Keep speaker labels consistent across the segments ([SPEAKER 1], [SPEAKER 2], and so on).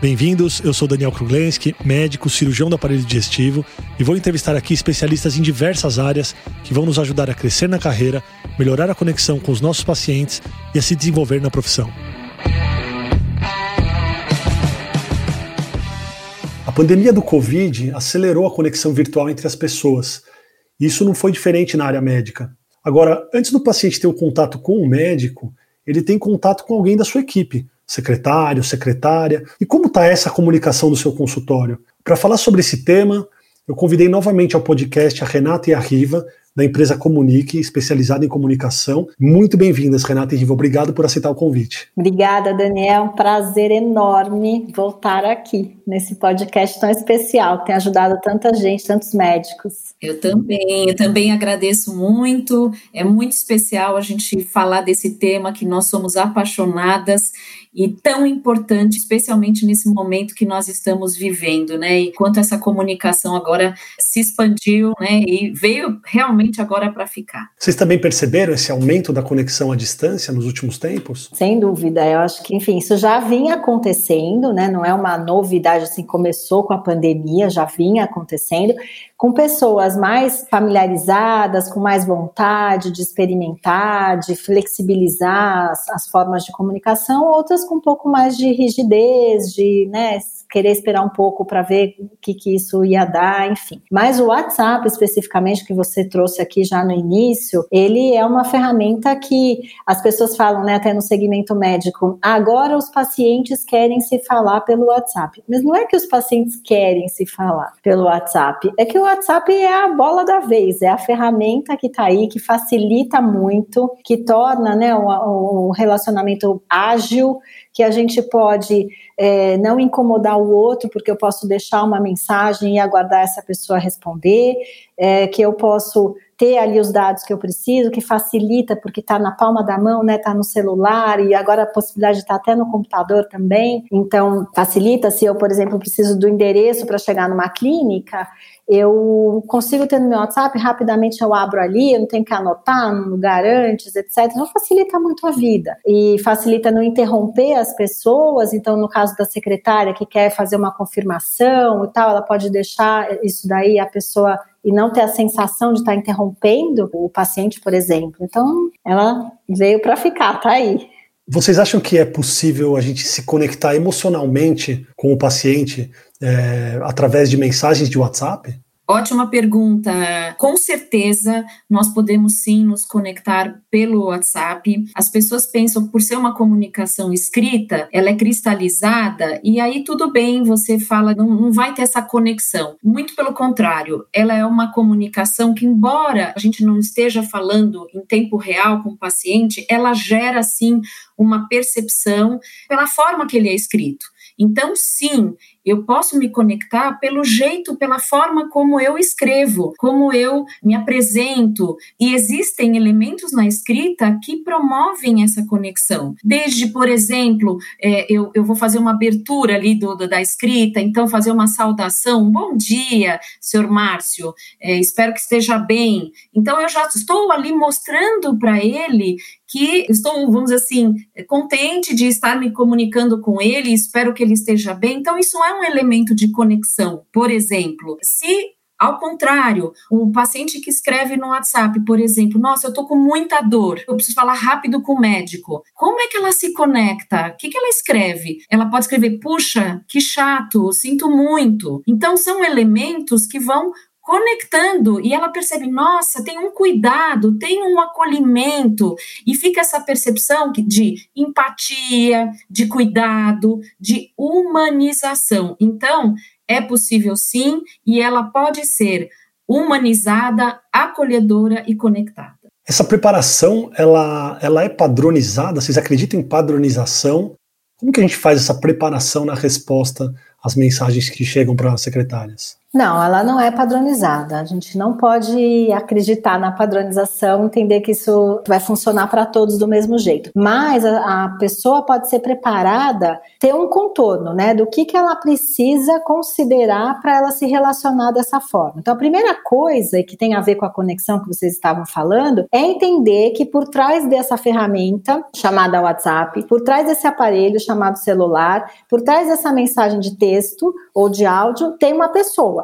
[SPEAKER 1] Bem-vindos, eu sou Daniel Kruglenski, médico, cirurgião do aparelho digestivo e vou entrevistar aqui especialistas em diversas áreas que vão nos ajudar a crescer na carreira, melhorar a conexão com os nossos pacientes e a se desenvolver na profissão. A pandemia do Covid acelerou a conexão virtual entre as pessoas. Isso não foi diferente na área médica. Agora, antes do paciente ter o um contato com o médico, ele tem contato com alguém da sua equipe, secretário, secretária. E como está essa comunicação do seu consultório? Para falar sobre esse tema, eu convidei novamente ao podcast a Renata e a Riva, da empresa Comunique, especializada em comunicação. Muito bem-vindas, Renata e Riva. Obrigado por aceitar o convite.
[SPEAKER 2] Obrigada, Daniel. Um prazer enorme voltar aqui nesse podcast tão especial. Tem ajudado tanta gente, tantos médicos.
[SPEAKER 3] Eu também, eu também agradeço muito. É muito especial a gente falar desse tema que nós somos apaixonadas e tão importante, especialmente nesse momento que nós estamos vivendo, né? E quanto essa comunicação agora se expandiu, né? E veio realmente agora para ficar.
[SPEAKER 1] Vocês também perceberam esse aumento da conexão à distância nos últimos tempos?
[SPEAKER 2] Sem dúvida, eu acho que, enfim, isso já vinha acontecendo, né? Não é uma novidade assim, começou com a pandemia, já vinha acontecendo, com pessoas mais familiarizadas, com mais vontade de experimentar, de flexibilizar as, as formas de comunicação, outras com um pouco mais de rigidez, de né, querer esperar um pouco para ver o que, que isso ia dar, enfim. Mas o WhatsApp, especificamente, que você trouxe aqui já no início, ele é uma ferramenta que as pessoas falam, né, até no segmento médico, agora os pacientes querem se falar pelo WhatsApp. Mas não é que os pacientes querem se falar pelo WhatsApp, é que o WhatsApp é a bola da vez, é a ferramenta que está aí, que facilita muito, que torna né, o, o relacionamento ágil, que a gente pode é, não incomodar o outro, porque eu posso deixar uma mensagem e aguardar essa pessoa responder, é, que eu posso ter ali os dados que eu preciso, que facilita, porque está na palma da mão, né? Está no celular e agora a possibilidade de estar tá até no computador também. Então, facilita se eu, por exemplo, preciso do endereço para chegar numa clínica, eu consigo ter no meu WhatsApp, rapidamente eu abro ali, eu não tenho que anotar num lugar antes, etc. Então facilita muito a vida. E facilita não interromper as pessoas. Então, no caso da secretária que quer fazer uma confirmação e tal, ela pode deixar isso daí, a pessoa e não ter a sensação de estar interrompendo o paciente, por exemplo. Então, ela veio para ficar, tá aí.
[SPEAKER 1] Vocês acham que é possível a gente se conectar emocionalmente com o paciente é, através de mensagens de WhatsApp?
[SPEAKER 3] Ótima pergunta. Com certeza, nós podemos sim nos conectar pelo WhatsApp. As pessoas pensam por ser uma comunicação escrita, ela é cristalizada e aí tudo bem, você fala, não, não vai ter essa conexão. Muito pelo contrário, ela é uma comunicação que, embora a gente não esteja falando em tempo real com o paciente, ela gera sim uma percepção pela forma que ele é escrito. Então, sim, eu posso me conectar pelo jeito, pela forma como eu escrevo, como eu me apresento. E existem elementos na escrita que promovem essa conexão. Desde, por exemplo, é, eu, eu vou fazer uma abertura ali do, do, da escrita, então fazer uma saudação. Bom dia, senhor Márcio, é, espero que esteja bem. Então, eu já estou ali mostrando para ele que estou, vamos dizer assim, contente de estar me comunicando com ele, espero que ele esteja bem. Então, isso é um elemento de conexão. Por exemplo, se ao contrário, o paciente que escreve no WhatsApp, por exemplo, nossa, eu tô com muita dor, eu preciso falar rápido com o médico. Como é que ela se conecta? O que, que ela escreve? Ela pode escrever, puxa, que chato, sinto muito. Então, são elementos que vão conectando e ela percebe, nossa, tem um cuidado, tem um acolhimento e fica essa percepção de empatia, de cuidado, de humanização. Então, é possível sim e ela pode ser humanizada, acolhedora e conectada.
[SPEAKER 1] Essa preparação, ela, ela é padronizada? Vocês acreditam em padronização Como que a gente faz essa preparação na resposta às mensagens que chegam para as secretárias?
[SPEAKER 2] Não, ela não é padronizada. A gente não pode acreditar na padronização, entender que isso vai funcionar para todos do mesmo jeito. Mas a, a, pessoa pode ser preparada, ter um contorno, né, do que, que ela precisa considerar para ela se relacionar dessa forma. Então, a primeira coisa que tem a ver com a conexão que vocês estavam falando é entender que por trás dessa ferramenta chamada WhatsApp, por trás desse aparelho chamado celular, por trás dessa mensagem de texto ou de áudio, tem uma pessoa.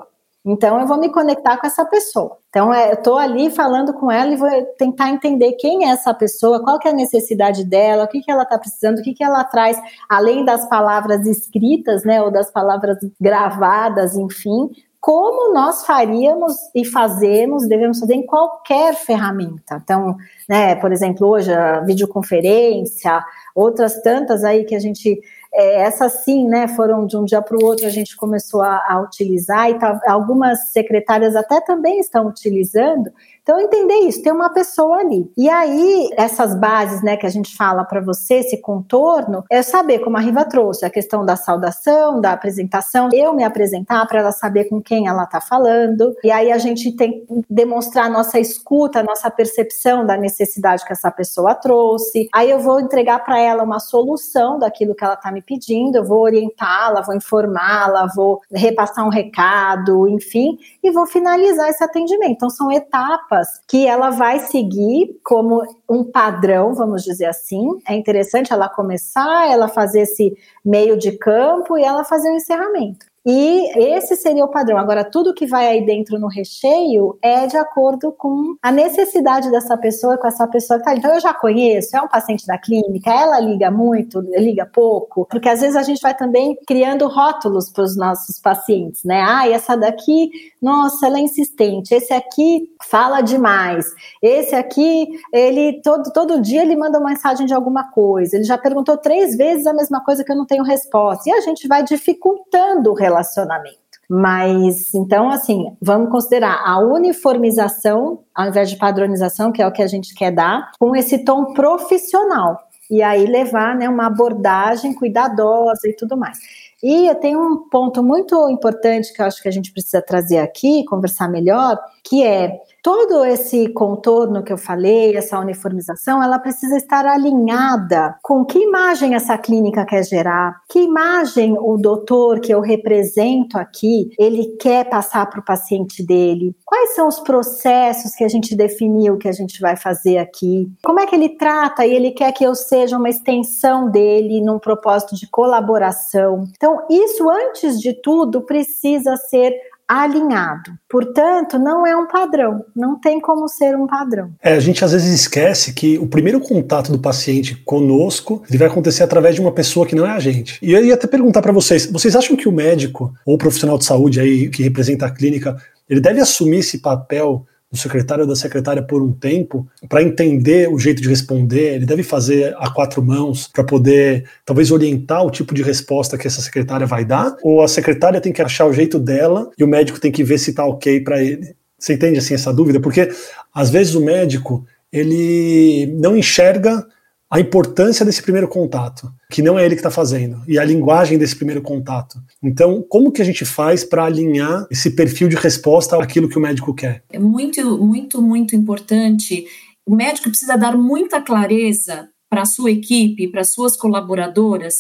[SPEAKER 2] Então eu vou me conectar com essa pessoa. Então é, eu estou ali falando com ela e vou tentar entender quem é essa pessoa, qual que é a necessidade dela, o que, que ela está precisando, o que, que ela traz, além das palavras escritas, né, ou das palavras gravadas, enfim, como nós faríamos e fazemos, devemos fazer em qualquer ferramenta. Então, né, por exemplo, hoje a videoconferência, outras tantas aí que a gente é, essas sim, né, foram de um dia para o outro a gente começou a, a utilizar e tá, algumas secretárias até também estão utilizando. Então, entender isso, tem uma pessoa ali. E aí, essas bases, né, que a gente fala para você, esse contorno, é saber, como a Riva trouxe, a questão da saudação, da apresentação, eu me apresentar para ela saber com quem ela está falando. E aí a gente tem que demonstrar nossa escuta, nossa percepção da necessidade que essa pessoa trouxe. Aí eu vou entregar para ela uma solução daquilo que ela está me pedindo, eu vou orientá-la, vou informá-la, vou repassar um recado, enfim, e vou finalizar esse atendimento. Então, são etapas que ela vai seguir como um padrão, vamos dizer assim. É interessante ela começar, ela fazer esse meio de campo e ela fazer o encerramento. E esse seria o padrão. Agora, tudo que vai aí dentro no recheio é de acordo com a necessidade dessa pessoa, com essa pessoa que tá. Então, eu já conheço, é um paciente da clínica, ela liga muito, liga pouco, porque às vezes a gente vai também criando rótulos para os nossos pacientes, né? Ah, essa daqui, nossa, ela é insistente, esse aqui fala demais, esse aqui, ele todo, todo dia ele manda uma mensagem de alguma coisa, ele já perguntou três vezes a mesma coisa que eu não tenho resposta, e a gente vai dificultando o relacionamento relacionamento. Mas, então, assim, vamos considerar a uniformização, ao invés de padronização, que é o que a gente quer dar, com esse tom profissional. E aí levar né, uma abordagem cuidadosa e tudo mais. E tenho um ponto muito importante que eu acho que a gente precisa trazer aqui, conversar melhor, que é todo esse contorno que eu falei, essa uniformização, ela precisa estar alinhada com que imagem essa clínica quer gerar, que imagem o doutor que eu represento aqui, ele quer passar para o paciente dele, quais são os processos que a gente definiu que a gente vai fazer aqui, como é que ele trata e ele quer que eu seja uma extensão dele num propósito de colaboração. Então, isso antes de tudo precisa ser alinhado. Portanto, não é um padrão, não tem como ser um padrão.
[SPEAKER 1] É, a gente às vezes esquece que o primeiro contato do paciente conosco ele vai acontecer através de uma pessoa que não é a gente. E eu ia até perguntar para vocês, vocês acham que o médico ou o profissional de saúde aí que representa a clínica, ele deve assumir esse papel do secretário ou da secretária por um tempo para entender o jeito de responder, ele deve fazer a quatro mãos para poder talvez orientar o tipo de resposta que essa secretária vai dar, ou a secretária tem que achar o jeito dela e o médico tem que ver se está ok para ele. Você entende assim essa dúvida? Porque às vezes o médico ele não enxerga a importância desse primeiro contato, que não é ele que está fazendo, e a linguagem desse primeiro contato. Então, como que a gente faz para alinhar esse perfil de resposta àquilo que o médico quer?
[SPEAKER 3] É muito, muito, muito importante. O médico precisa dar muita clareza para a sua equipe, para suas colaboradoras,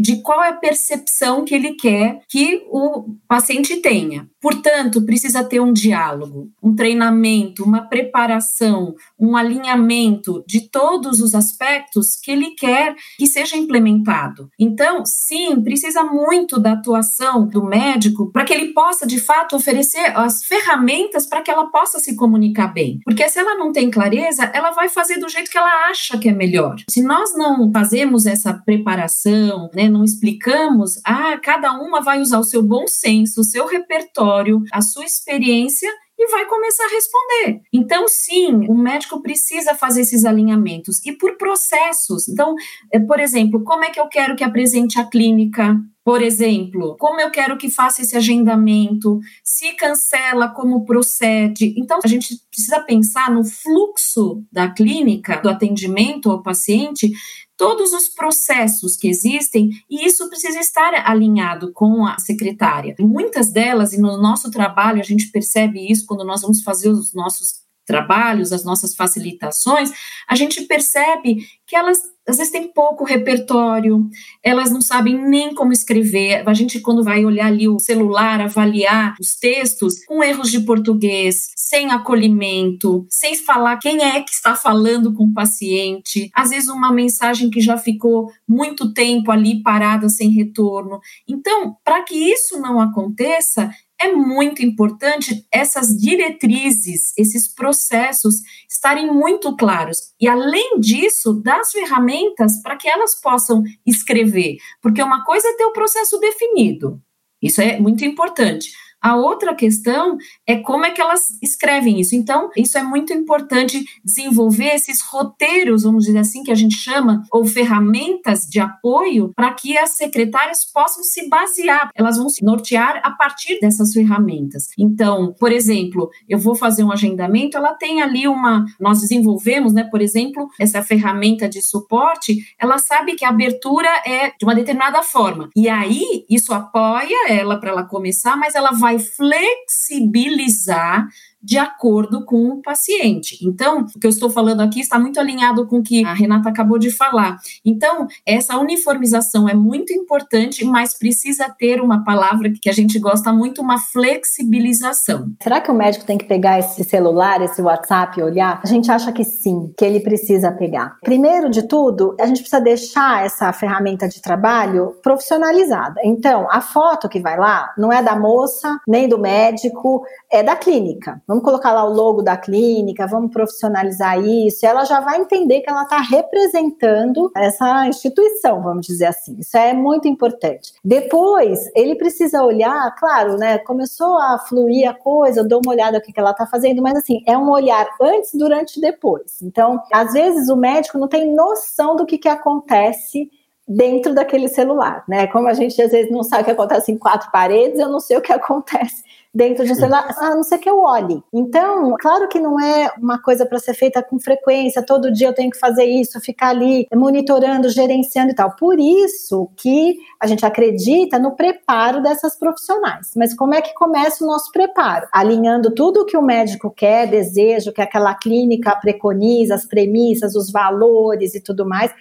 [SPEAKER 3] de qual é a percepção que ele quer que o paciente tenha. Portanto, precisa ter um diálogo, um treinamento, uma preparação, um alinhamento de todos os aspectos que ele quer que seja implementado. Então, sim, precisa muito da atuação do médico para que ele possa, de fato, oferecer as ferramentas para que ela possa se comunicar bem. Porque se ela não tem clareza, ela vai fazer do jeito que ela acha que é melhor. Se nós não fazemos essa preparação, né, não explicamos, ah, cada uma vai usar o seu bom senso, o seu repertório, a sua experiência e vai começar a responder. Então, sim, o médico precisa fazer esses alinhamentos e por processos. Então, é, por exemplo, como é que eu quero que apresente a clínica? Por exemplo, como eu quero que faça esse agendamento, se cancela, como procede. Então, a gente precisa pensar no fluxo da clínica, do atendimento ao paciente, todos os processos que existem e isso precisa estar alinhado com a secretária. Muitas delas, e no nosso trabalho a gente percebe isso quando nós vamos fazer os nossos trabalhos, as nossas facilitações, a gente percebe que elas às vezes têm pouco repertório, elas não sabem nem como escrever. A gente, quando vai olhar ali o celular, avaliar os textos, com erros de português, sem acolhimento, sem falar quem é que está falando com o paciente, às vezes uma mensagem que já ficou muito tempo ali parada sem retorno. Então, para que isso não aconteça, é muito importante essas diretrizes, esses processos estarem muito claros. E, além disso, das ferramentas para que elas possam escrever. Porque uma coisa é ter o processo definido, isso é muito importante. A outra questão é como é que elas escrevem isso. Então, isso é muito importante desenvolver esses roteiros, vamos dizer assim, que a gente chama, ou ferramentas de apoio, para que as secretárias possam se basear, elas vão se nortear a partir dessas ferramentas. Então, por exemplo, eu vou fazer um agendamento, ela tem ali uma. Nós desenvolvemos, né, por exemplo, essa ferramenta de suporte, ela sabe que a abertura é de uma determinada forma. E aí, isso apoia ela para ela começar, mas ela vai vai flexibilizar de acordo com o paciente. Então, o que eu estou falando aqui está muito alinhado com o que a Renata acabou de falar. Então, essa uniformização é muito importante, mas precisa ter uma palavra que a gente gosta muito, uma flexibilização.
[SPEAKER 2] Será que o médico tem que pegar esse celular, esse WhatsApp e olhar? A gente acha que sim, que ele precisa pegar. Primeiro de tudo, a gente precisa deixar essa ferramenta de trabalho profissionalizada. Então, a foto que vai lá não é da moça, nem do médico, é da clínica vamos colocar lá o logo da clínica, vamos profissionalizar isso, ela já vai entender que ela está representando essa instituição, vamos dizer assim. Isso é muito importante. Depois, ele precisa olhar, claro, né? Começou a fluir a coisa, eu dou uma olhada no que ela está fazendo, mas assim, é um olhar antes, durante e depois. Então, às vezes o médico não tem noção do que, que acontece dentro daquele celular, né? Como a gente às vezes não sabe o que acontece em quatro paredes, eu não sei o que acontece dentro de um celular, a não ser que eu olhe. Então, claro que não é uma coisa para ser feita com frequência, todo dia eu tenho que fazer isso, ficar ali monitorando, gerenciando e tal. Por isso que a gente acredita no preparo dessas profissionais. Mas como é que começa o nosso preparo? Alinhando tudo o que o médico quer, deseja, que aquela clínica preconiza, as premissas, os valores e tudo mais.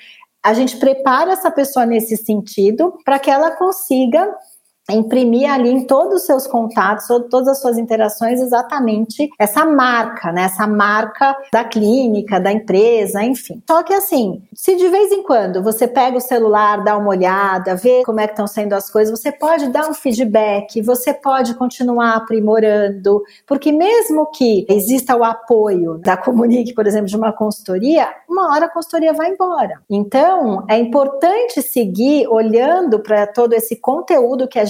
[SPEAKER 2] A gente prepara essa pessoa nesse sentido para que ela consiga imprimir ali em todos os seus contatos, todas as suas interações, exatamente essa marca, né? Essa marca da clínica, da empresa, enfim. Só que assim, se de vez em quando você pega o celular, dá uma olhada, vê como é que estão sendo as coisas, você pode dar um feedback, você pode continuar aprimorando, porque mesmo que exista o apoio da Comunique, por exemplo, de uma consultoria, uma hora a consultoria vai embora. Então, é importante seguir olhando para todo esse conteúdo que é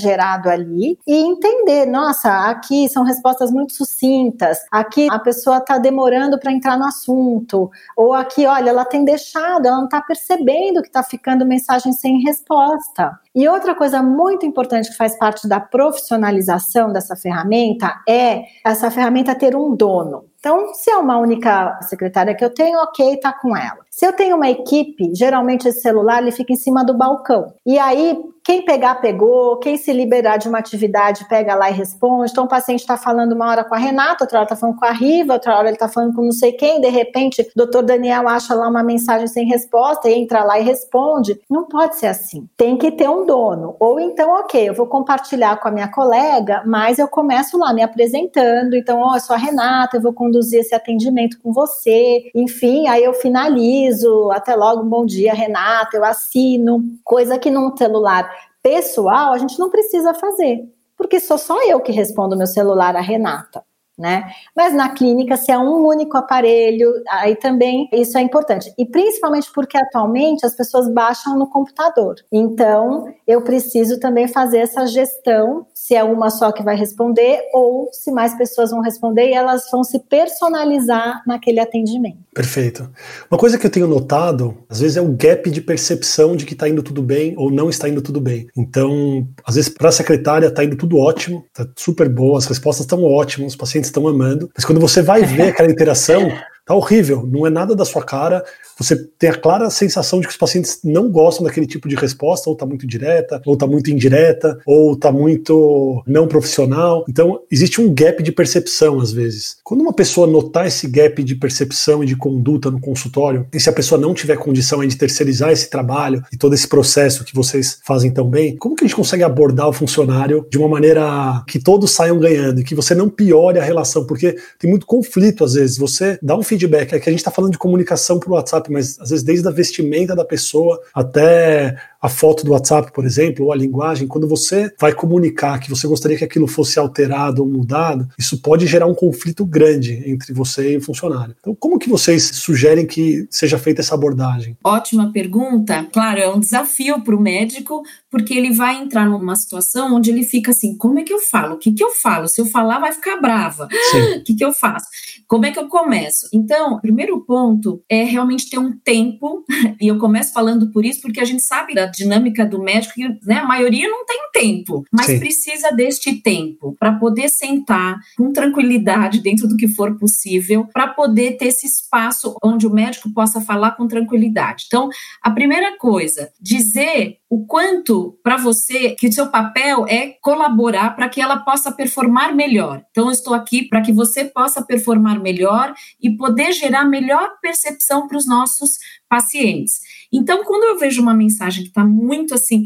[SPEAKER 2] ali e entender, nossa, aqui são respostas muito sucintas, aqui a pessoa está demorando para entrar no assunto, ou aqui, olha, ela tem deixado, ela não está percebendo que está ficando mensagem sem resposta. E outra coisa muito importante que faz parte da profissionalização dessa ferramenta é essa ferramenta ter um dono. Então, se é uma única secretária que eu tenho, ok, tá com ela. Se eu tenho uma equipe, geralmente esse celular ele fica em cima do balcão. E aí, quem pegar, pegou. Quem se liberar de uma atividade, pega lá e responde. Então, o paciente está falando uma hora com a Renata, outra hora está falando com a Riva, outra hora ele está falando com não sei quem. De repente, o doutor Daniel acha lá uma mensagem sem resposta e entra lá e responde. Não pode ser assim. Tem que ter um dono. Ou então, ok, eu vou compartilhar com a minha colega, mas eu começo lá me apresentando. Então, ó, oh, eu sou a Renata, eu vou conduzir esse atendimento com você. Enfim, aí eu finalizo até logo, bom dia, Renata, eu assino, coisa que num celular pessoal a gente não precisa fazer, porque sou só eu que respondo meu celular a Renata. Né? Mas na clínica, se é um único aparelho, aí também isso é importante. E principalmente porque atualmente as pessoas baixam no computador. Então, eu preciso também fazer essa gestão, se é uma só que vai responder ou se mais pessoas vão responder e elas vão se personalizar naquele atendimento.
[SPEAKER 1] Perfeito. Uma coisa que eu tenho notado, às vezes é o gap de percepção de que está indo tudo bem ou não está indo tudo bem. Então, às vezes para a secretária está indo tudo ótimo, está super boa, as respostas estão ótimas, os pacientes estão amando, mas quando você vai ver aquela interação, tá horrível, não é nada da sua cara, você tem a clara sensação de que os pacientes não gostam daquele tipo de resposta, ou está muito direta, ou está muito indireta, ou está muito não profissional. Então, existe um gap de percepção às vezes. Quando uma pessoa notar esse gap de percepção e de conduta no consultório, e se a pessoa não tiver condição de terceirizar esse trabalho e todo esse processo que vocês fazem tão bem, como que a gente consegue abordar o funcionário de uma maneira que todos saiam ganhando e que você não piore a relação? Porque tem muito conflito às vezes. Você dá um feedback, é que a gente está falando de comunicação por WhatsApp mas às vezes desde a vestimenta da pessoa até a foto do WhatsApp, por exemplo, ou a linguagem, quando você vai comunicar que você gostaria que aquilo fosse alterado ou mudado, isso pode gerar um conflito grande entre você e o funcionário. Então, como que vocês sugerem que seja feita essa abordagem?
[SPEAKER 3] Ótima pergunta. Claro, é um desafio para o médico, porque ele vai entrar numa situação onde ele fica assim: como é que eu falo? O que, que eu falo? Se eu falar, vai ficar brava. O que, que eu faço? Como é que eu começo? Então, o primeiro ponto é realmente ter um tempo, e eu começo falando por isso, porque a gente sabe da dinâmica do médico, que né, a maioria não tem tempo, mas Sim. precisa deste tempo para poder sentar com tranquilidade dentro do que for possível, para poder ter esse espaço onde o médico possa falar com tranquilidade. Então, a primeira coisa, dizer o quanto para você que o seu papel é colaborar para que ela possa performar melhor. Então, eu estou aqui para que você possa performar melhor e poder gerar melhor percepção para os nossos pacientes. Então, quando eu vejo uma mensagem que está muito assim,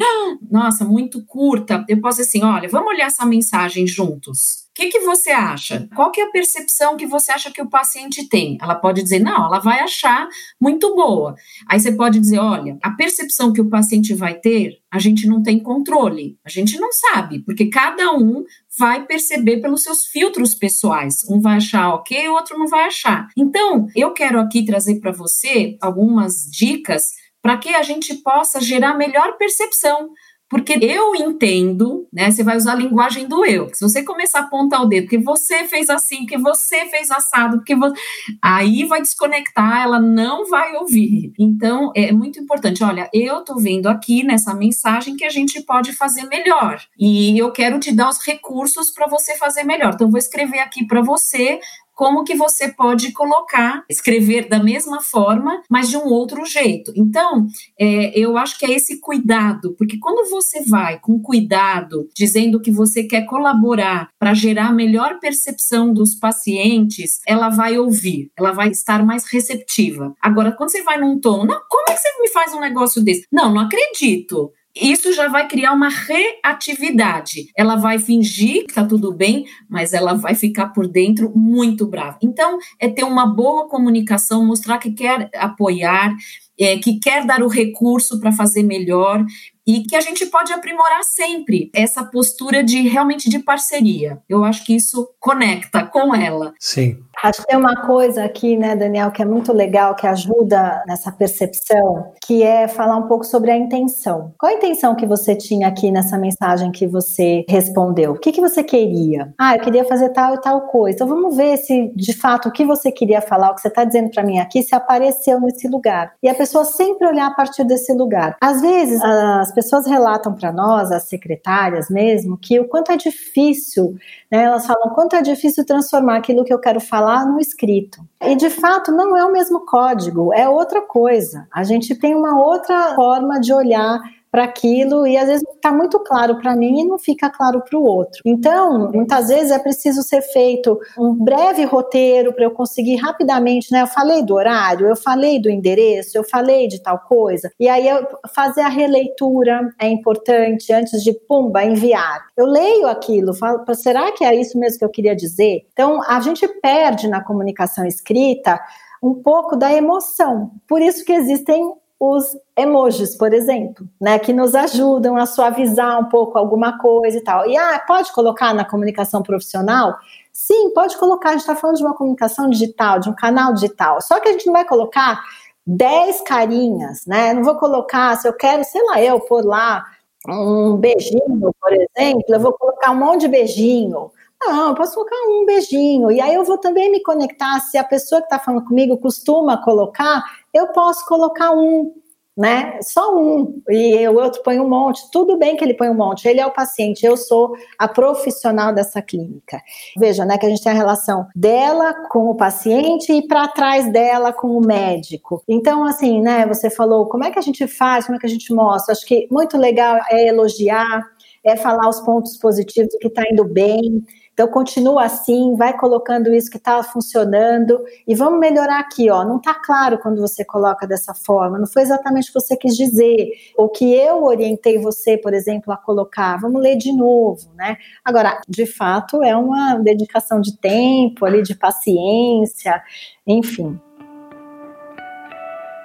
[SPEAKER 3] nossa, muito curta, eu posso assim, olha, vamos olhar essa mensagem juntos. O que, que você acha? Qual que é a percepção que você acha que o paciente tem? Ela pode dizer, não, ela vai achar muito boa. Aí você pode dizer, olha, a percepção que o paciente vai ter, a gente não tem controle, a gente não sabe, porque cada um vai perceber pelos seus filtros pessoais. Um vai achar ok, o outro não vai achar. Então, eu quero aqui trazer para você algumas dicas para que a gente possa gerar melhor percepção. Porque eu entendo, né? Você vai usar a linguagem do eu. Se você começar a apontar o dedo, que você fez assim, que você fez assado, que você. Aí vai desconectar, ela não vai ouvir. Então, é muito importante. Olha, eu tô vendo aqui nessa mensagem que a gente pode fazer melhor. E eu quero te dar os recursos para você fazer melhor. Então, vou escrever aqui para você como que você pode colocar, escrever da mesma forma, mas de um outro jeito. Então, é, eu acho que é esse cuidado, porque quando você vai com cuidado, dizendo que você quer colaborar para gerar melhor percepção dos pacientes, ela vai ouvir, ela vai estar mais receptiva. Agora, quando você vai num tom, não, como é que você me faz um negócio desse? Não, não acredito isso já vai criar uma reatividade. Ela vai fingir que está tudo bem, mas ela vai ficar por dentro muito brava. Então, é ter uma boa comunicação, mostrar que quer apoiar, é, que quer dar o recurso para fazer melhor e que a gente pode aprimorar sempre essa postura de realmente de parceria. Eu acho que isso conecta com ela.
[SPEAKER 1] Sim.
[SPEAKER 2] Acho que tem uma coisa aqui, né, Daniel, que é muito legal, que ajuda nessa percepção, que é falar um pouco sobre a intenção. Qual a intenção que você tinha aqui nessa mensagem que você respondeu? O que, que você queria? Ah, eu queria fazer tal e tal coisa. Então vamos ver se de fato o que você queria falar, o que você está dizendo para mim aqui, se apareceu nesse lugar. E a pessoa sempre olhar a partir desse lugar. Às vezes as pessoas relatam para nós, as secretárias mesmo, que o quanto é difícil, né, elas falam quanto é difícil transformar aquilo que eu quero falar no escrito. E de fato não é o mesmo código, é outra coisa. A gente tem uma outra forma de olhar para aquilo e às vezes está muito claro para mim e não fica claro para o outro. Então, muitas vezes é preciso ser feito um breve roteiro para eu conseguir rapidamente, né? Eu falei do horário, eu falei do endereço, eu falei de tal coisa. E aí eu fazer a releitura é importante antes de pumba enviar. Eu leio aquilo, falo, será que é isso mesmo que eu queria dizer? Então, a gente perde na comunicação escrita um pouco da emoção. Por isso que existem os emojis, por exemplo, né, que nos ajudam a suavizar um pouco alguma coisa e tal. E ah, pode colocar na comunicação profissional? Sim, pode colocar, a gente está falando de uma comunicação digital, de um canal digital. Só que a gente não vai colocar 10 carinhas, né? Não vou colocar, se eu quero, sei lá, eu pôr lá um beijinho, por exemplo, eu vou colocar um monte de beijinho. Não, eu posso colocar um beijinho. E aí eu vou também me conectar. Se a pessoa que está falando comigo costuma colocar, eu posso colocar um né? Só um, e o outro põe um monte. Tudo bem que ele põe um monte, ele é o paciente, eu sou a profissional dessa clínica. Veja, né, que a gente tem a relação dela com o paciente e para trás dela com o médico. Então, assim, né, você falou, como é que a gente faz, como é que a gente mostra? Acho que muito legal é elogiar, é falar os pontos positivos, que está indo bem, então continua assim, vai colocando isso que está funcionando e vamos melhorar aqui, ó. Não está claro quando você coloca dessa forma, não foi exatamente o que você quis dizer, ou que eu orientei você, por exemplo, a colocar. Vamos ler de novo, né? Agora, de fato, é uma dedicação de tempo, ali de paciência, enfim.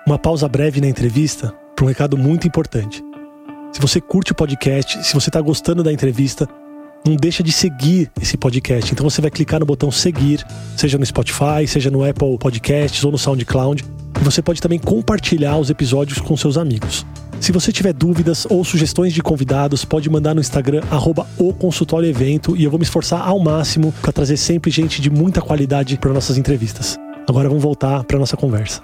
[SPEAKER 1] Uma pausa breve na entrevista para um recado muito importante. Se você curte o podcast, se você está gostando da entrevista, não deixa de seguir esse podcast. Então você vai clicar no botão seguir, seja no Spotify, seja no Apple Podcasts ou no SoundCloud. E você pode também compartilhar os episódios com seus amigos. Se você tiver dúvidas ou sugestões de convidados, pode mandar no Instagram, arroba o consultório evento, e eu vou me esforçar ao máximo para trazer sempre gente de muita qualidade para nossas entrevistas. Agora vamos voltar para nossa conversa.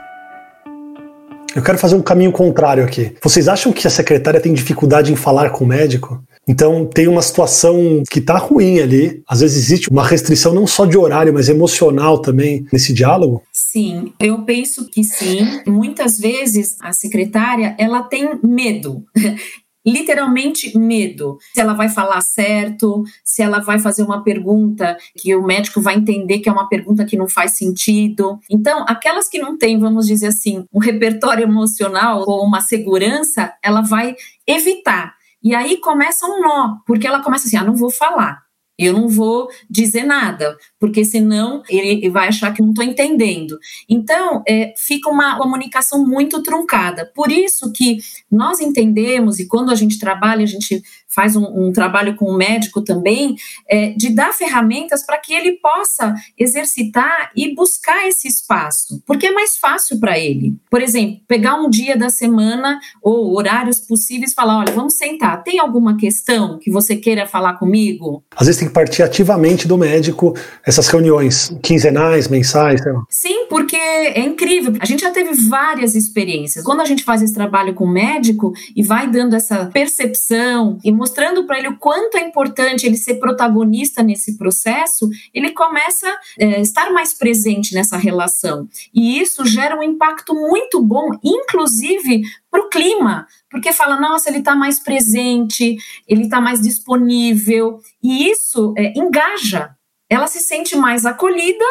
[SPEAKER 1] Eu quero fazer um caminho contrário aqui. Vocês acham que a secretária tem dificuldade em falar com o médico? Então tem uma situação que está ruim ali. Às vezes existe uma restrição não só de horário, mas emocional também nesse diálogo.
[SPEAKER 3] Sim, eu penso que sim. Muitas vezes a secretária ela tem medo. literalmente medo. Se ela vai falar certo, se ela vai fazer uma pergunta que o médico vai entender que é uma pergunta que não faz sentido. Então, aquelas que não têm, vamos dizer assim, um repertório emocional ou uma segurança, ela vai evitar. E aí começa um nó, porque ela começa assim: ah, não vou falar. Eu não vou dizer nada, porque senão ele vai achar que não estou entendendo. Então, é, fica uma comunicação muito truncada. Por isso que nós entendemos, e quando a gente trabalha, a gente faz um, um trabalho com o médico também, é, de dar ferramentas para que ele possa exercitar e buscar esse espaço, porque é mais fácil para ele. Por exemplo, pegar um dia da semana ou horários possíveis e falar: olha, vamos sentar, tem alguma questão que você queira falar comigo?
[SPEAKER 1] Às vezes tem que partir ativamente do médico essas reuniões quinzenais, mensais. Sei lá.
[SPEAKER 3] Sim, porque é incrível. A gente já teve várias experiências. Quando a gente faz esse trabalho com o médico e vai dando essa percepção e mostrando para ele o quanto é importante ele ser protagonista nesse processo, ele começa a é, estar mais presente nessa relação. E isso gera um impacto muito bom, inclusive para o clima, porque fala, nossa, ele está mais presente, ele está mais disponível, e isso é, engaja. Ela se sente mais acolhida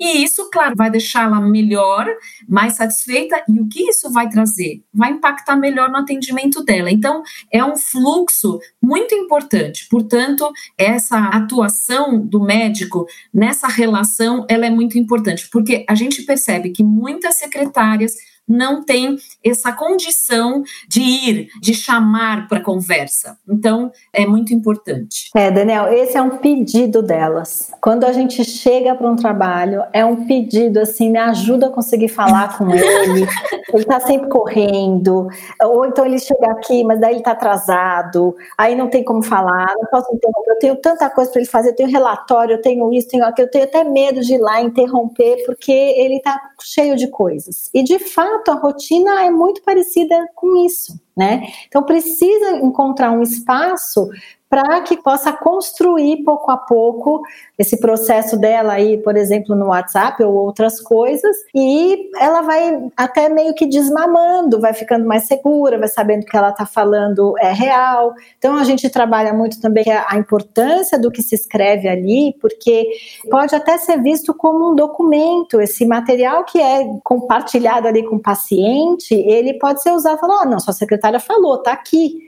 [SPEAKER 3] e isso, claro, vai deixá-la melhor, mais satisfeita. E o que isso vai trazer? Vai impactar melhor no atendimento dela. Então, é um fluxo muito importante. Portanto, essa atuação do médico nessa relação, ela é muito importante, porque a gente percebe que muitas secretárias não tem essa condição de ir, de chamar para conversa. Então, é muito importante.
[SPEAKER 2] É, Daniel, esse é um pedido delas. Quando a gente chega para um trabalho, é um pedido assim, me ajuda a conseguir falar com ele. ele está sempre correndo, ou então ele chega aqui, mas daí ele está atrasado, aí não tem como falar, não posso interromper. Eu tenho tanta coisa para ele fazer, eu tenho relatório, eu tenho isso, tenho aquilo, eu tenho até medo de ir lá interromper, porque ele está cheio de coisas. E de fato, a rotina é muito parecida com isso, né? Então precisa encontrar um espaço para que possa construir pouco a pouco esse processo dela aí, por exemplo, no WhatsApp ou outras coisas, e ela vai até meio que desmamando, vai ficando mais segura, vai sabendo que ela está falando é real. Então a gente trabalha muito também a importância do que se escreve ali, porque pode até ser visto como um documento, esse material que é compartilhado ali com o paciente, ele pode ser usado, falar, oh, não, sua secretária falou, tá aqui.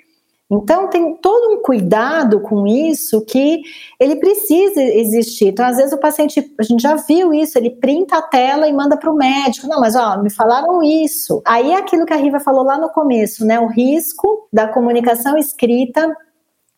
[SPEAKER 2] Então tem todo um cuidado com isso que ele precisa existir. Então às vezes o paciente, a gente já viu isso, ele printa a tela e manda para o médico. Não, mas ó, me falaram isso. Aí é aquilo que a Riva falou lá no começo, né? O risco da comunicação escrita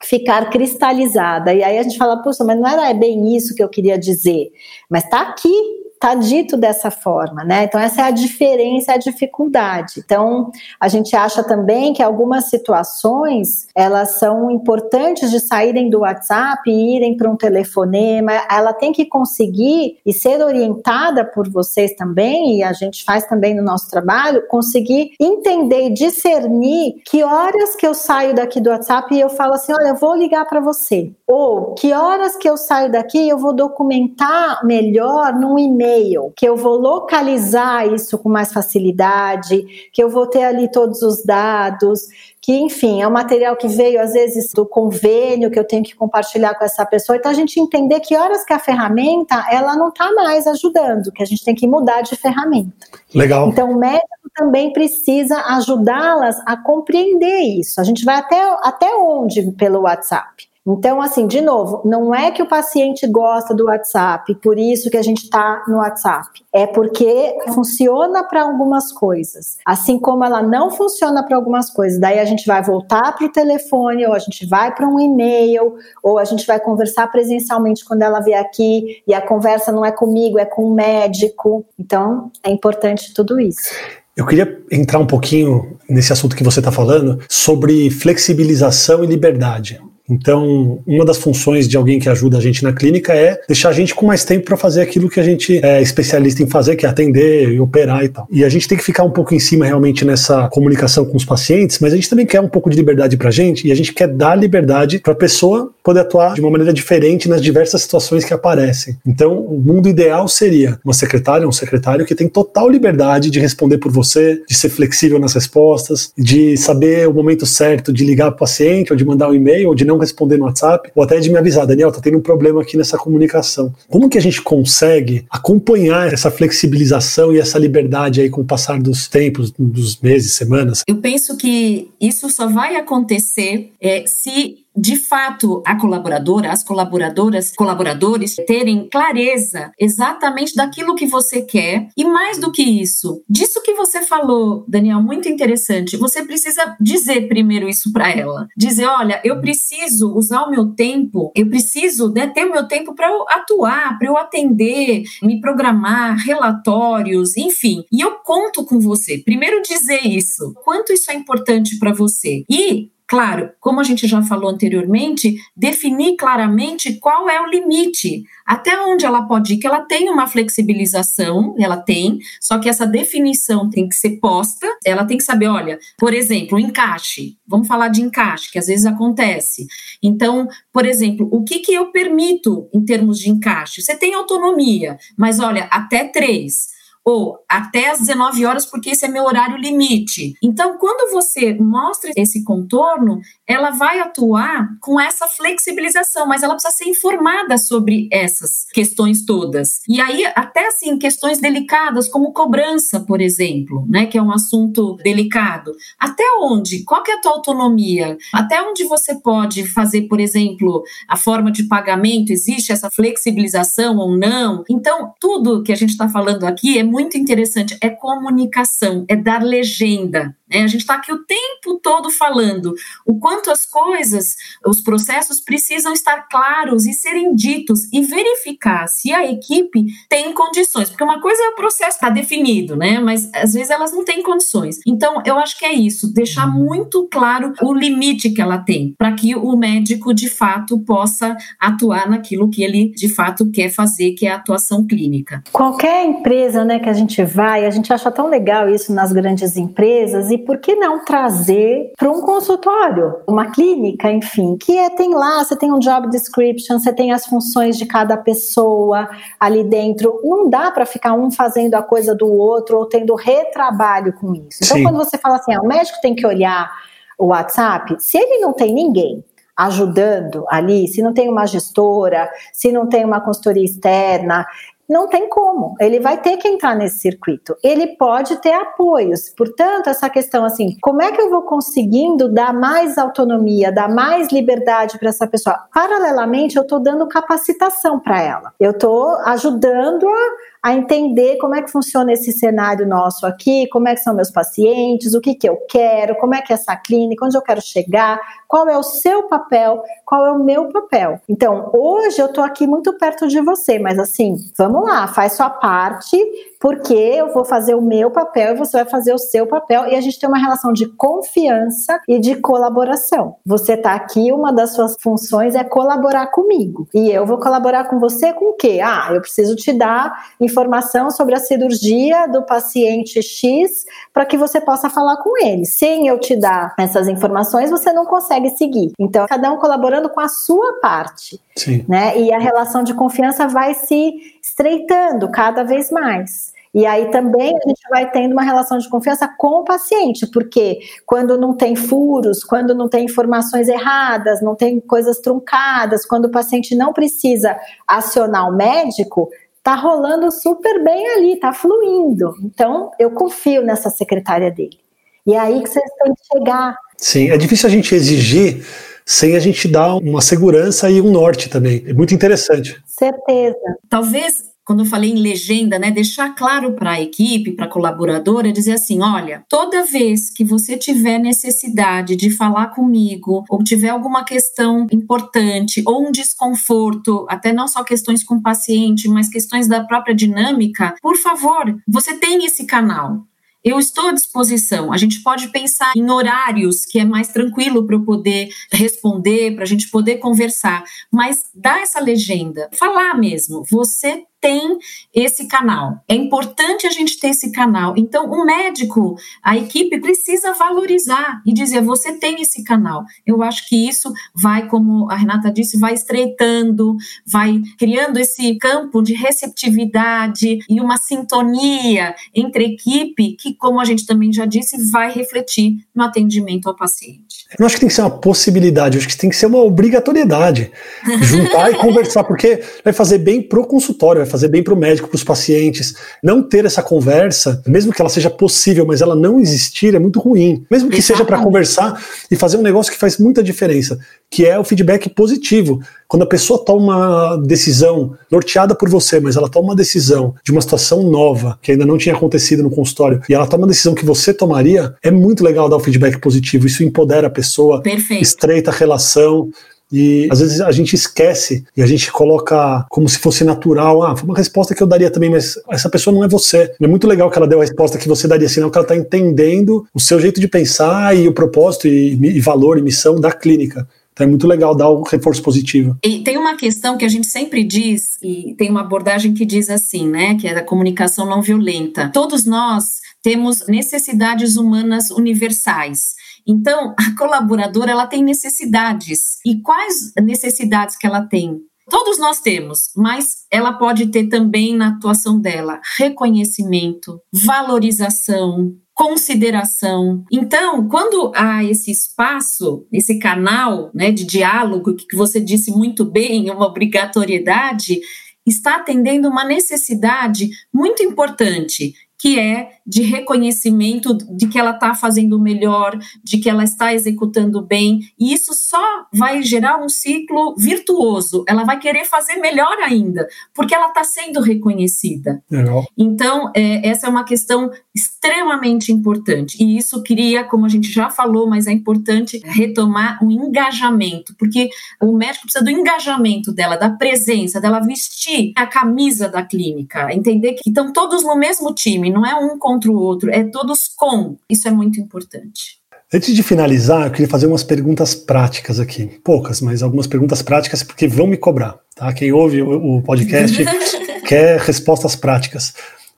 [SPEAKER 2] ficar cristalizada. E aí a gente fala, poxa, mas não era bem isso que eu queria dizer. Mas está aqui, está dito dessa forma, né? Então, essa é a diferença, a dificuldade. Então, a gente acha também que algumas situações elas são importantes de saírem do WhatsApp e irem para um telefonema. Ela tem que conseguir e ser orientada por vocês também, e a gente faz também no nosso trabalho, conseguir entender e discernir que horas que eu saio daqui do WhatsApp e eu falo assim: olha, eu vou ligar para você. Ou que horas que eu saio daqui e eu vou documentar melhor num e-mail e-mail, que eu vou localizar isso com mais facilidade, que eu vou ter ali todos os dados, que, enfim, é um material que veio às vezes do convênio que eu tenho que compartilhar com essa pessoa. Então a gente entender que horas que a ferramenta ela não está mais ajudando, que a gente tem que mudar de ferramenta.
[SPEAKER 1] Legal.
[SPEAKER 2] Então o médico também precisa ajudá-las a compreender isso. A gente vai até, até onde pelo WhatsApp? Então, assim, de novo, não é que o paciente gosta do WhatsApp, por isso que a gente está no WhatsApp. É porque funciona para algumas coisas, assim como ela não funciona para algumas coisas. Daí a gente vai voltar para o telefone, ou a gente vai para um e-mail, ou a gente vai conversar presencialmente quando ela vier aqui, e a conversa não é comigo, é com o médico. Então, é importante tudo isso.
[SPEAKER 1] Eu queria entrar um pouquinho nesse assunto que você está falando sobre flexibilização e liberdade. Então, uma das funções de alguém que ajuda a gente na clínica é deixar a gente com mais tempo para fazer aquilo que a gente é especialista em fazer, que é atender e operar e tal. E a gente tem que ficar um pouco em cima realmente nessa comunicação com os pacientes, mas a gente também quer um pouco de liberdade para a gente e a gente quer dar liberdade para a pessoa poder atuar de uma maneira diferente nas diversas situações que aparecem. Então, o mundo ideal seria uma secretária, um secretário que tem total liberdade de responder por você, de ser flexível nas respostas, de saber o momento certo de ligar para o paciente ou de mandar um e-mail ou de não responder no WhatsApp, ou até de me avisar, Daniel, tá tendo um problema aqui nessa comunicação. Como que a gente consegue acompanhar essa flexibilização e essa liberdade aí com o passar dos tempos, dos meses, semanas?
[SPEAKER 3] Eu penso que isso só vai acontecer é, se de fato, a colaboradora, as colaboradoras, colaboradores terem clareza exatamente daquilo que você quer e mais do que isso, disso que você falou, Daniel, muito interessante. Você precisa dizer primeiro isso para ela. Dizer, olha, eu preciso usar o meu tempo, eu preciso né, ter o meu tempo para atuar, para eu atender, me programar, relatórios, enfim. E eu conto com você. Primeiro dizer isso, quanto isso é importante para você. E Claro, como a gente já falou anteriormente, definir claramente qual é o limite, até onde ela pode ir, que ela tem uma flexibilização, ela tem, só que essa definição tem que ser posta, ela tem que saber, olha, por exemplo, o encaixe, vamos falar de encaixe, que às vezes acontece. Então, por exemplo, o que, que eu permito em termos de encaixe? Você tem autonomia, mas olha, até três ou até às 19 horas, porque esse é meu horário limite. Então, quando você mostra esse contorno, ela vai atuar com essa flexibilização, mas ela precisa ser informada sobre essas questões todas. E aí, até assim, questões delicadas, como cobrança, por exemplo, né, que é um assunto delicado. Até onde? Qual que é a tua autonomia? Até onde você pode fazer, por exemplo, a forma de pagamento? Existe essa flexibilização ou não? Então, tudo que a gente está falando aqui é muito interessante, é comunicação, é dar legenda. Né? A gente está aqui o tempo todo falando o quanto as coisas, os processos precisam estar claros e serem ditos e verificar se a equipe tem condições, porque uma coisa é o processo está definido, né? Mas às vezes elas não têm condições. Então eu acho que é isso, deixar muito claro o limite que ela tem, para que o médico de fato possa atuar naquilo que ele de fato quer fazer, que é a atuação clínica.
[SPEAKER 2] Qualquer empresa, né, que a gente vai, a gente acha tão legal isso nas grandes empresas e por que não trazer para um consultório, uma clínica, enfim, que é, tem lá, você tem um job description, você tem as funções de cada pessoa ali dentro. Não dá para ficar um fazendo a coisa do outro ou tendo retrabalho com isso. Então, Sim. quando você fala assim, ah, o médico tem que olhar o WhatsApp, se ele não tem ninguém ajudando ali, se não tem uma gestora, se não tem uma consultoria externa, não tem como. Ele vai ter que entrar nesse circuito. Ele pode ter apoios. Portanto, essa questão assim, como é que eu vou conseguindo dar mais autonomia, dar mais liberdade para essa pessoa? Paralelamente, eu estou dando capacitação para ela. Eu estou ajudando a a entender como é que funciona esse cenário nosso aqui, como é que são meus pacientes, o que, que eu quero, como é que é essa clínica, onde eu quero chegar, qual é o seu papel, qual é o meu papel. Então, hoje eu estou aqui muito perto de você, mas assim, vamos lá, faz sua parte, porque eu vou fazer o meu papel e você vai fazer o seu papel e a gente tem uma relação de confiança e de colaboração. Você está aqui, uma das suas funções é colaborar comigo e eu vou colaborar com você com o quê? Ah, eu preciso te dar informação sobre a cirurgia do paciente X para que você possa falar com ele. Sem eu te dar essas informações, você não consegue seguir. Então, cada um colaborando com a sua parte. Sim. Né? E a relação de confiança vai se estreitando cada vez mais. E aí também a gente vai tendo uma relação de confiança com o paciente, porque quando não tem furos, quando não tem informações erradas, não tem coisas truncadas, quando o paciente não precisa acionar o médico, tá rolando super bem ali, tá fluindo. Então, eu confio nessa secretária dele. E é aí que vocês têm que chegar.
[SPEAKER 1] Sim, é difícil a gente exigir sem a gente dar uma segurança e um norte também. É muito interessante.
[SPEAKER 2] Certeza.
[SPEAKER 3] Talvez quando eu falei em legenda, né, deixar claro para a equipe, para a colaboradora, dizer assim: olha, toda vez que você tiver necessidade de falar comigo, ou tiver alguma questão importante, ou um desconforto, até não só questões com o paciente, mas questões da própria dinâmica, por favor, você tem esse canal. Eu estou à disposição. A gente pode pensar em horários que é mais tranquilo para eu poder responder, para a gente poder conversar, mas dá essa legenda, falar mesmo. Você tem esse canal. É importante a gente ter esse canal. Então, o médico, a equipe precisa valorizar e dizer: você tem esse canal. Eu acho que isso vai, como a Renata disse, vai estreitando, vai criando esse campo de receptividade e uma sintonia entre equipe que, como a gente também já disse, vai refletir no atendimento ao paciente.
[SPEAKER 1] Eu acho que tem que ser uma possibilidade, acho que tem que ser uma obrigatoriedade. Juntar e conversar, porque vai fazer bem pro consultório, vai fazer bem para o médico, para os pacientes. Não ter essa conversa, mesmo que ela seja possível, mas ela não existir, é muito ruim. Mesmo que Exatamente. seja para conversar e fazer um negócio que faz muita diferença, que é o feedback positivo. Quando a pessoa toma uma decisão norteada por você, mas ela toma uma decisão de uma situação nova, que ainda não tinha acontecido no consultório, e ela toma uma decisão que você tomaria, é muito legal dar o feedback positivo. Isso empodera a pessoa, Perfeito. estreita a relação. E às vezes a gente esquece e a gente coloca como se fosse natural. Ah, foi uma resposta que eu daria também, mas essa pessoa não é você. É muito legal que ela deu a resposta que você daria, senão que ela está entendendo o seu jeito de pensar e o propósito e, e valor e missão da clínica. Então é muito legal dar o reforço positivo.
[SPEAKER 3] E tem uma questão que a gente sempre diz, e tem uma abordagem que diz assim, né? Que é da comunicação não violenta. Todos nós temos necessidades humanas universais. Então, a colaboradora ela tem necessidades. E quais necessidades que ela tem? Todos nós temos, mas ela pode ter também na atuação dela reconhecimento, valorização, consideração. Então, quando há esse espaço, esse canal né, de diálogo, que você disse muito bem, uma obrigatoriedade, está atendendo uma necessidade muito importante, que é de reconhecimento de que ela está fazendo melhor, de que ela está executando bem, e isso só vai gerar um ciclo virtuoso. Ela vai querer fazer melhor ainda, porque ela está sendo reconhecida. Legal. Então, é, essa é uma questão extremamente importante, e isso cria, como a gente já falou, mas é importante retomar um engajamento, porque o médico precisa do engajamento dela, da presença, dela vestir a camisa da clínica, entender que estão todos no mesmo time não é um contra o outro, é todos com. Isso é muito importante.
[SPEAKER 1] Antes de finalizar, eu queria fazer umas perguntas práticas aqui. Poucas, mas algumas perguntas práticas, porque vão me cobrar. Tá? Quem ouve o, o podcast quer respostas práticas.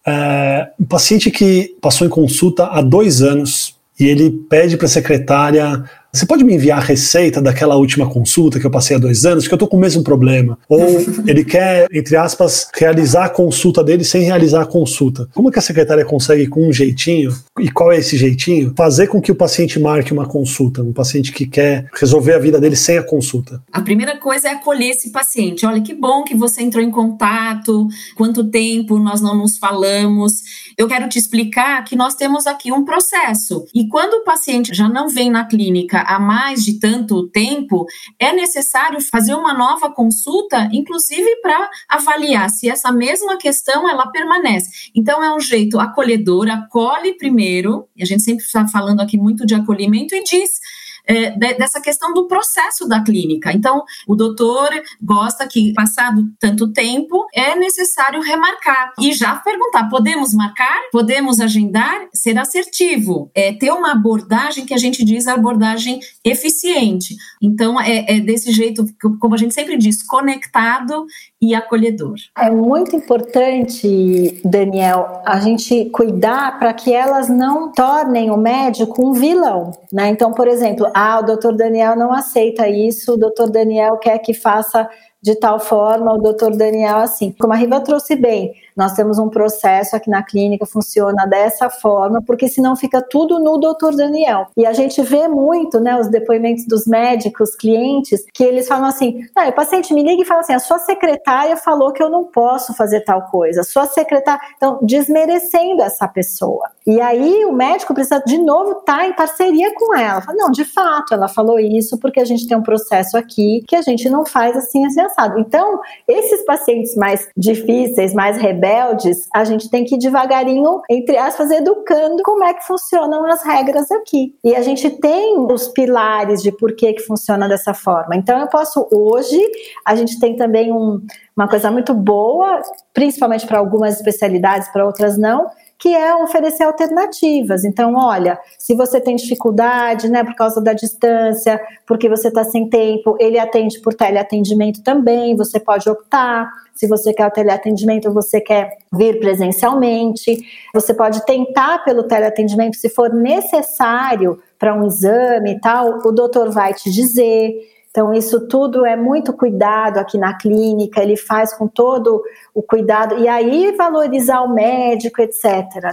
[SPEAKER 1] É, um paciente que passou em consulta há dois anos e ele pede para a secretária você pode me enviar a receita daquela última consulta que eu passei há dois anos, que eu estou com o mesmo problema? Ou ele quer, entre aspas, realizar a consulta dele sem realizar a consulta. Como que a secretária consegue, com um jeitinho, e qual é esse jeitinho, fazer com que o paciente marque uma consulta? Um paciente que quer resolver a vida dele sem a consulta.
[SPEAKER 3] A primeira coisa é acolher esse paciente. Olha, que bom que você entrou em contato, quanto tempo nós não nos falamos. Eu quero te explicar que nós temos aqui um processo. E quando o paciente já não vem na clínica há mais de tanto tempo, é necessário fazer uma nova consulta, inclusive para avaliar se essa mesma questão ela permanece. Então é um jeito acolhedor, acolhe primeiro, e a gente sempre está falando aqui muito de acolhimento e diz é, de, dessa questão do processo da clínica. Então, o doutor gosta que, passado tanto tempo, é necessário remarcar e já perguntar: podemos marcar? Podemos agendar? Ser assertivo, é ter uma abordagem que a gente diz abordagem eficiente. Então, é, é desse jeito, como a gente sempre diz, conectado e acolhedor.
[SPEAKER 2] É muito importante, Daniel, a gente cuidar para que elas não tornem o médico um vilão, né? Então, por exemplo, ah, o doutor Daniel não aceita isso, o doutor Daniel quer que faça de tal forma, o doutor Daniel, assim, como a Riva trouxe bem, nós temos um processo aqui na clínica, funciona dessa forma, porque senão fica tudo no doutor Daniel. E a gente vê muito, né, os depoimentos dos médicos, clientes, que eles falam assim: ah, o paciente me liga e fala assim: a sua secretária falou que eu não posso fazer tal coisa, a sua secretária. Então, desmerecendo essa pessoa. E aí o médico precisa de novo estar tá em parceria com ela. Fala, não, de fato, ela falou isso porque a gente tem um processo aqui que a gente não faz assim, assim, assado. Então, esses pacientes mais difíceis, mais rebeldes, rebeldes, a gente tem que ir devagarinho, entre aspas, educando como é que funcionam as regras aqui. E a gente tem os pilares de por que, que funciona dessa forma. Então, eu posso hoje, a gente tem também um, uma coisa muito boa, principalmente para algumas especialidades, para outras não, que é oferecer alternativas. Então, olha, se você tem dificuldade, né, por causa da distância, porque você está sem tempo, ele atende por teleatendimento também, você pode optar. Se você quer o teleatendimento, você quer vir presencialmente. Você pode tentar pelo teleatendimento, se for necessário para um exame e tal, o doutor vai te dizer. Então, isso tudo é muito cuidado aqui na clínica, ele faz com todo o cuidado, e aí valorizar o médico, etc.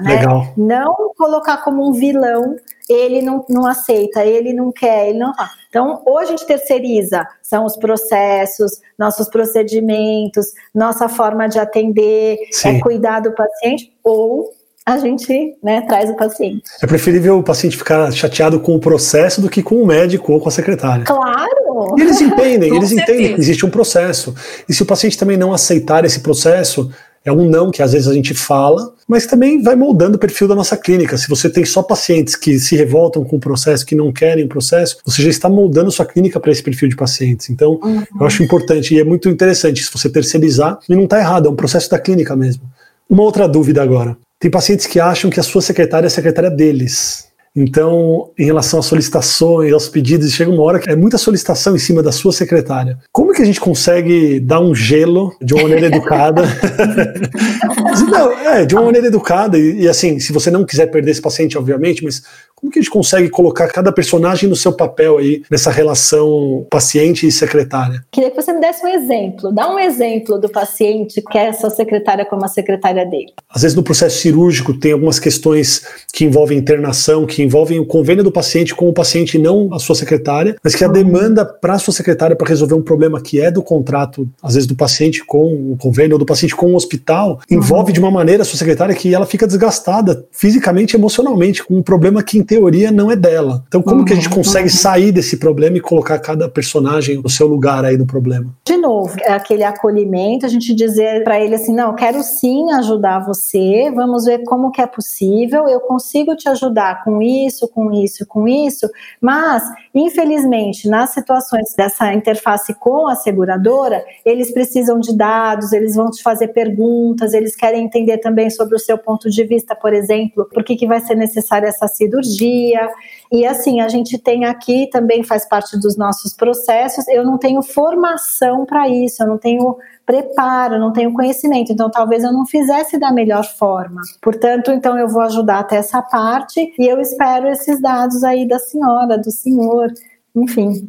[SPEAKER 2] Né? Legal. Não colocar como um vilão, ele não, não aceita, ele não quer, ele não. Então, ou a gente terceiriza, são os processos, nossos procedimentos, nossa forma de atender, Sim. é cuidar do paciente, ou a gente né, traz o paciente.
[SPEAKER 1] É preferível o paciente ficar chateado com o processo do que com o médico ou com a secretária.
[SPEAKER 2] Claro!
[SPEAKER 1] E eles entendem, eles certeza. entendem que existe um processo. E se o paciente também não aceitar esse processo, é um não que às vezes a gente fala, mas também vai moldando o perfil da nossa clínica. Se você tem só pacientes que se revoltam com o processo, que não querem o processo, você já está moldando sua clínica para esse perfil de pacientes. Então, uhum. eu acho importante e é muito interessante se você terceirizar, e não está errado, é um processo da clínica mesmo. Uma outra dúvida agora. Tem pacientes que acham que a sua secretária é a secretária deles. Então, em relação às solicitações, aos pedidos, chega uma hora que é muita solicitação em cima da sua secretária. Como que a gente consegue dar um gelo de uma maneira educada? não, é, de uma maneira educada, e, e, assim, se você não quiser perder esse paciente, obviamente, mas como que a gente consegue colocar cada personagem no seu papel aí, nessa relação paciente e secretária?
[SPEAKER 2] Queria que você me desse um exemplo. Dá um exemplo do paciente que é a sua secretária como a secretária dele.
[SPEAKER 1] Às vezes no processo cirúrgico tem algumas questões que envolvem internação, que envolvem o convênio do paciente com o paciente e não a sua secretária, mas que a demanda para a sua secretária para resolver um problema que é do contrato, às vezes do paciente com o convênio ou do paciente com o hospital, envolve uhum. de uma maneira a sua secretária que ela fica desgastada fisicamente e emocionalmente com um problema que teoria não é dela. Então, como uhum, que a gente uhum. consegue uhum. sair desse problema e colocar cada personagem no seu lugar aí no problema?
[SPEAKER 2] De novo, é aquele acolhimento, a gente dizer para ele assim, não, quero sim ajudar você, vamos ver como que é possível, eu consigo te ajudar com isso, com isso, com isso, mas, infelizmente, nas situações dessa interface com a seguradora, eles precisam de dados, eles vão te fazer perguntas, eles querem entender também sobre o seu ponto de vista, por exemplo, por que, que vai ser necessária essa cirurgia. E assim, a gente tem aqui também faz parte dos nossos processos. Eu não tenho formação para isso, eu não tenho preparo, não tenho conhecimento, então talvez eu não fizesse da melhor forma. Portanto, então eu vou ajudar até essa parte e eu espero esses dados aí da senhora, do senhor, enfim.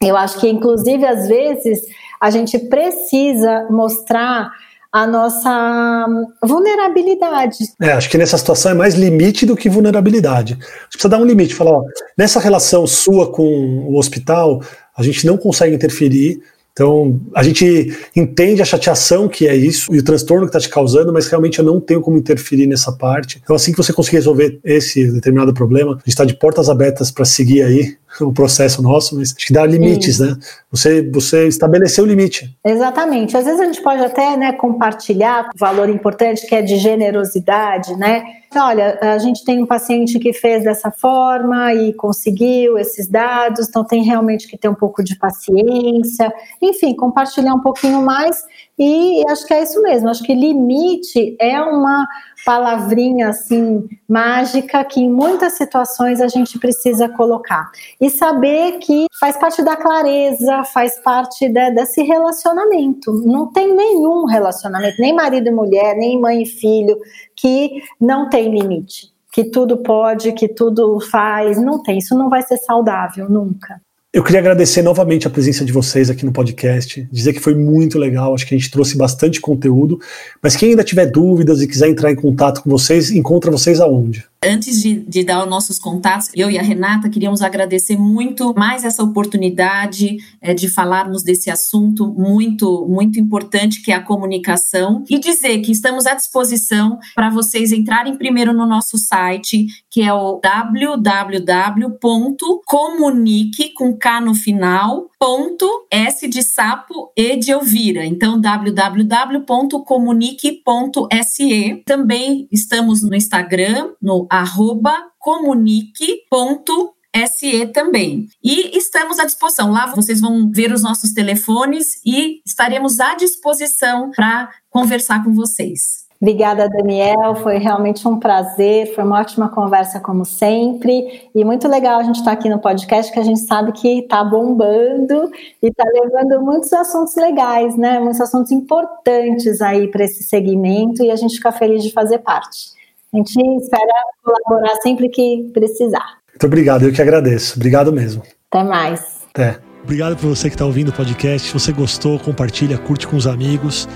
[SPEAKER 2] Eu acho que inclusive às vezes a gente precisa mostrar a nossa vulnerabilidade.
[SPEAKER 1] É, acho que nessa situação é mais limite do que vulnerabilidade. Gente precisa dar um limite, falar, ó, nessa relação sua com o hospital, a gente não consegue interferir, então, a gente entende a chateação que é isso e o transtorno que está te causando, mas realmente eu não tenho como interferir nessa parte. Então, assim que você conseguir resolver esse determinado problema, a gente está de portas abertas para seguir aí o processo nosso, mas acho que dá limites, né? Você, você estabeleceu o limite.
[SPEAKER 2] Exatamente. Às vezes a gente pode até né, compartilhar o valor importante que é de generosidade, né? Olha, a gente tem um paciente que fez dessa forma e conseguiu esses dados, então tem realmente que ter um pouco de paciência. Enfim, compartilhar um pouquinho mais e acho que é isso mesmo. Acho que limite é uma palavrinha assim mágica que em muitas situações a gente precisa colocar e saber que faz parte da clareza, faz parte de, desse relacionamento. Não tem nenhum relacionamento, nem marido e mulher, nem mãe e filho, que não tem limite. Que tudo pode, que tudo faz, não tem. Isso não vai ser saudável nunca.
[SPEAKER 1] Eu queria agradecer novamente a presença de vocês aqui no podcast, dizer que foi muito legal, acho que a gente trouxe bastante conteúdo, mas quem ainda tiver dúvidas e quiser entrar em contato com vocês, encontra vocês aonde?
[SPEAKER 3] Antes de, de, dar os nossos contatos, eu e a Renata queríamos agradecer muito mais essa oportunidade é, de falarmos desse assunto muito, muito importante que é a comunicação e dizer que estamos à disposição para vocês entrarem primeiro no nosso site, que é o www.comunique com K no final, ponto S de sapo e de Elvira. Então, www.comunique.se. Também estamos no Instagram, no arroba comunique.se também. E estamos à disposição. Lá vocês vão ver os nossos telefones e estaremos à disposição para conversar com vocês.
[SPEAKER 2] Obrigada, Daniel. Foi realmente um prazer. Foi uma ótima conversa, como sempre. E muito legal a gente estar tá aqui no podcast, que a gente sabe que está bombando e está levando muitos assuntos legais, né? Muitos assuntos importantes aí para esse segmento e a gente fica feliz de fazer parte. A gente espera colaborar sempre que precisar.
[SPEAKER 1] Muito obrigado, eu que agradeço. Obrigado mesmo.
[SPEAKER 2] Até mais.
[SPEAKER 1] Até. Obrigado por você que está ouvindo o podcast. Se você gostou, compartilha, curte com os amigos.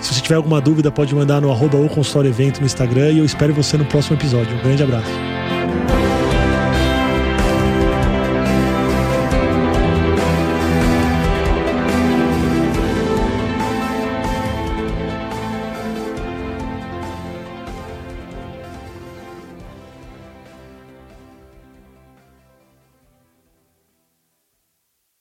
[SPEAKER 1] Se você tiver alguma dúvida, pode mandar no arroba ou consultório evento no Instagram e eu espero você no próximo episódio. Um grande abraço.